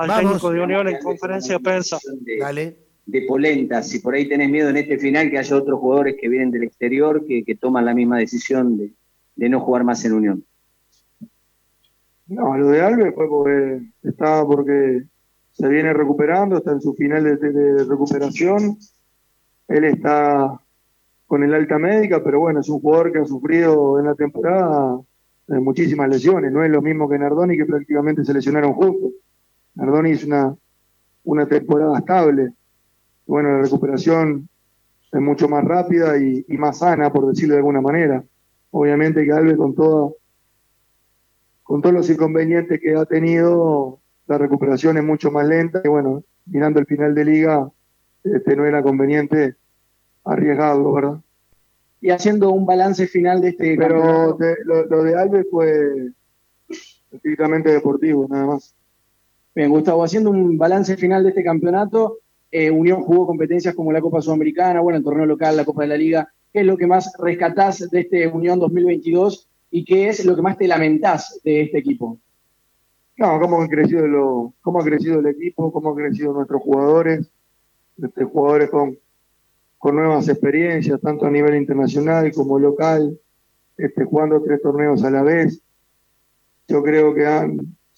al técnico de Unión en conferencia de prensa. Dale. De polenta, si por ahí tenés miedo en este final que haya otros jugadores que vienen del exterior que, toman la misma decisión de, no jugar más en Unión. No, lo de Alves fue porque estaba porque se viene recuperando, está en su final de, recuperación. Él está con el alta médica, pero bueno, es un jugador que ha sufrido en la temporada eh, muchísimas lesiones. No es lo mismo que Nardoni, que prácticamente se lesionaron juntos. Nardoni es una, una temporada estable. Bueno, la recuperación es mucho más rápida y, más sana, por decirlo de alguna manera. Obviamente que Alves con todo, con todos los inconvenientes que ha tenido, la recuperación es mucho más lenta y bueno, mirando el final de liga, este, no era conveniente arriesgarlo, ¿verdad? Y haciendo un balance final de este Pero lo, de Alves fue estrictamente deportivo, nada más. Bien, Gustavo, haciendo un balance final de este campeonato, eh, Unión jugó competencias como la Copa Sudamericana, bueno, el torneo local, la Copa de la Liga. ¿Qué es lo que más rescatás de este Unión 2022 y qué es lo que más te lamentás de este equipo? No, cómo, han crecido lo, cómo ha crecido el equipo, cómo han crecido nuestros jugadores, este, jugadores con, con nuevas experiencias, tanto a nivel internacional como local, este, jugando tres torneos a la vez. Yo creo que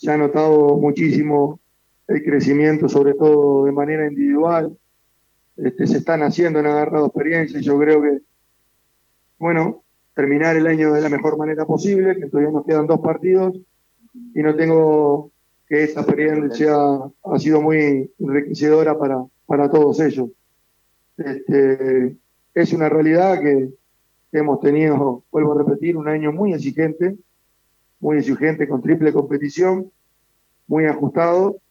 se ha notado muchísimo el crecimiento, sobre todo de manera individual. Este, se están haciendo, han agarrado experiencias. Yo creo que, bueno, terminar el año de la mejor manera posible, que todavía nos quedan dos partidos y no tengo que esa experiencia ha sido muy enriquecedora para, para todos ellos. Este, es una realidad que hemos tenido, vuelvo a repetir, un año muy exigente, muy exigente con triple competición, muy ajustado,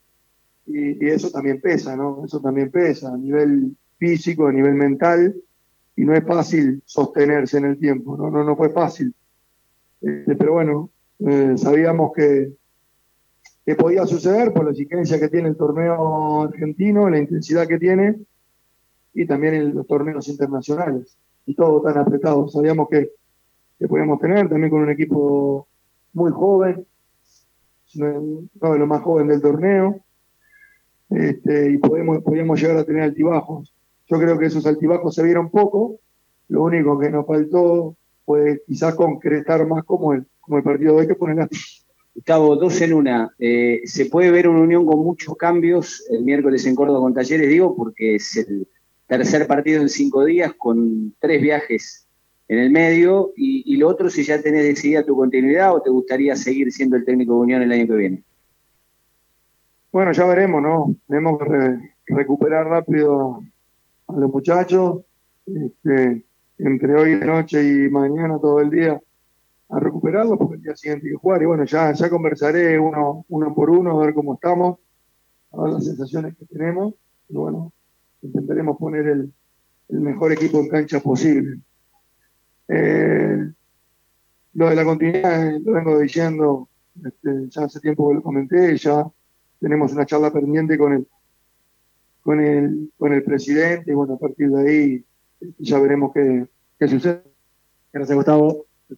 y, eso también pesa, ¿no? Eso también pesa a nivel físico, a nivel mental, y no es fácil sostenerse en el tiempo, no, no, no fue fácil. Este, pero bueno, eh, sabíamos que, que podía suceder por la exigencia que tiene el torneo argentino, la intensidad que tiene, y también en los torneos internacionales, y todo tan apretado. Sabíamos que, que podíamos tener también con un equipo muy joven, no de lo más joven del torneo, este, y podemos, podíamos llegar a tener altibajos. Yo creo que esos altibajos se vieron poco, lo único que nos faltó fue quizás concretar más como el, como el partido de hoy que ponen Gustavo, dos en una. Eh, se puede ver una unión con muchos cambios el miércoles en Córdoba con Talleres, digo, porque es el tercer partido en cinco días con tres viajes en el medio. Y, lo otro, si ya tenés decidida tu continuidad o te gustaría seguir siendo el técnico de Unión el año que viene. Bueno, ya veremos, ¿no? Tenemos que recuperar rápido a los muchachos. Este, entre hoy de noche y mañana todo el día a recuperarlo porque el día siguiente hay que jugar. Y bueno, ya, ya conversaré uno, uno por uno, a ver cómo estamos, a ver las sensaciones que tenemos. Y bueno, intentaremos poner el, mejor equipo en cancha posible. Eh, lo de la continuidad lo vengo diciendo, este, ya hace tiempo que lo comenté, ya tenemos una charla pendiente con el, con el, con el presidente y bueno, a partir de ahí ya veremos qué, qué sucede. Gracias, Gustavo.